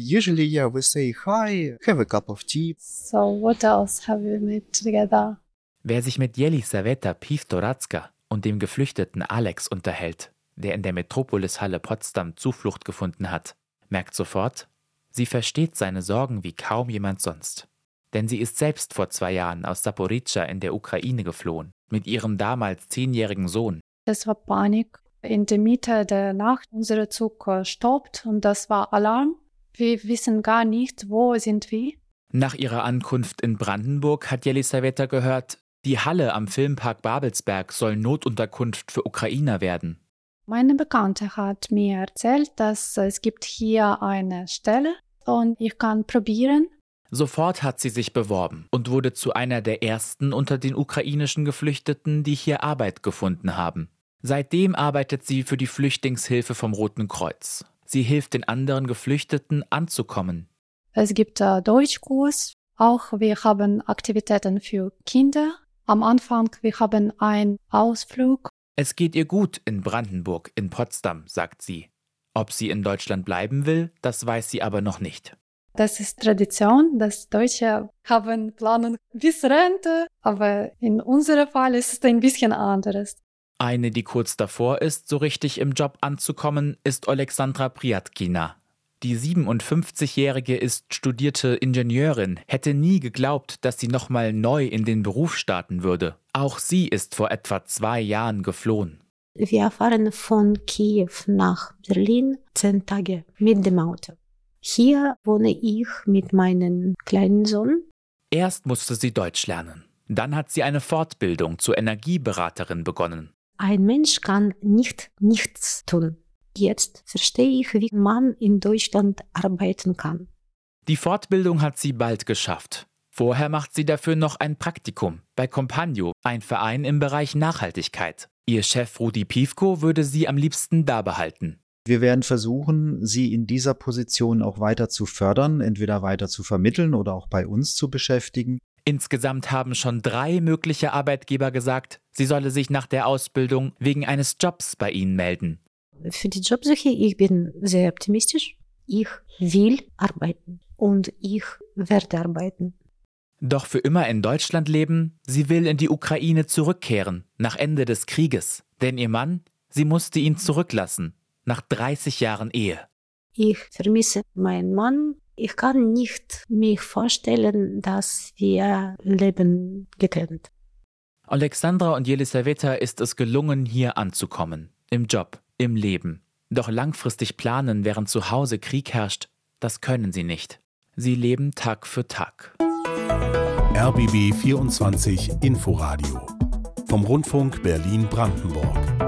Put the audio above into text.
Usually, yeah, we say hi, have a cup of tea. So what else have we made together? Wer sich mit Jelisaveta Pivtoratska und dem Geflüchteten Alex unterhält, der in der Metropolishalle Potsdam Zuflucht gefunden hat, merkt sofort, sie versteht seine Sorgen wie kaum jemand sonst. Denn sie ist selbst vor zwei Jahren aus Saporica in der Ukraine geflohen, mit ihrem damals zehnjährigen Sohn. Es war Panik. In der Mitte der Nacht unser Zug stoppt und das war Alarm. Wir wissen gar nicht, wo sind wir. Nach ihrer Ankunft in Brandenburg hat Jelisaveta gehört, die Halle am Filmpark Babelsberg soll Notunterkunft für Ukrainer werden. Meine Bekannte hat mir erzählt, dass es gibt hier eine Stelle und ich kann probieren. Sofort hat sie sich beworben und wurde zu einer der ersten unter den ukrainischen Geflüchteten, die hier Arbeit gefunden haben. Seitdem arbeitet sie für die Flüchtlingshilfe vom Roten Kreuz. Sie hilft den anderen Geflüchteten anzukommen. Es gibt äh, Deutschkurs. Auch wir haben Aktivitäten für Kinder. Am Anfang wir haben einen Ausflug. Es geht ihr gut in Brandenburg, in Potsdam, sagt sie. Ob sie in Deutschland bleiben will, das weiß sie aber noch nicht. Das ist Tradition, dass Deutsche haben planen bis Rente, aber in unserem Fall ist es ein bisschen anderes. Eine, die kurz davor ist, so richtig im Job anzukommen, ist Alexandra Priatkina. Die 57-Jährige ist studierte Ingenieurin, hätte nie geglaubt, dass sie nochmal neu in den Beruf starten würde. Auch sie ist vor etwa zwei Jahren geflohen. Wir fahren von Kiew nach Berlin zehn Tage mit dem Auto. Hier wohne ich mit meinem kleinen Sohn. Erst musste sie Deutsch lernen. Dann hat sie eine Fortbildung zur Energieberaterin begonnen. Ein Mensch kann nicht nichts tun. Jetzt verstehe ich, wie man in Deutschland arbeiten kann. Die Fortbildung hat sie bald geschafft. Vorher macht sie dafür noch ein Praktikum bei Compagno, ein Verein im Bereich Nachhaltigkeit. Ihr Chef Rudi Piefko würde sie am liebsten da behalten. Wir werden versuchen, sie in dieser Position auch weiter zu fördern, entweder weiter zu vermitteln oder auch bei uns zu beschäftigen. Insgesamt haben schon drei mögliche Arbeitgeber gesagt, sie solle sich nach der Ausbildung wegen eines Jobs bei ihnen melden. Für die Jobsuche, ich bin sehr optimistisch. Ich will arbeiten und ich werde arbeiten. Doch für immer in Deutschland leben, sie will in die Ukraine zurückkehren, nach Ende des Krieges. Denn ihr Mann, sie musste ihn zurücklassen, nach 30 Jahren Ehe. Ich vermisse meinen Mann, ich kann nicht mich vorstellen, dass wir leben getrennt. Alexandra und Jelisaveta ist es gelungen, hier anzukommen. Im Job, im Leben. Doch langfristig planen, während zu Hause Krieg herrscht, das können sie nicht. Sie leben Tag für Tag. RBB 24 Inforadio vom Rundfunk Berlin-Brandenburg.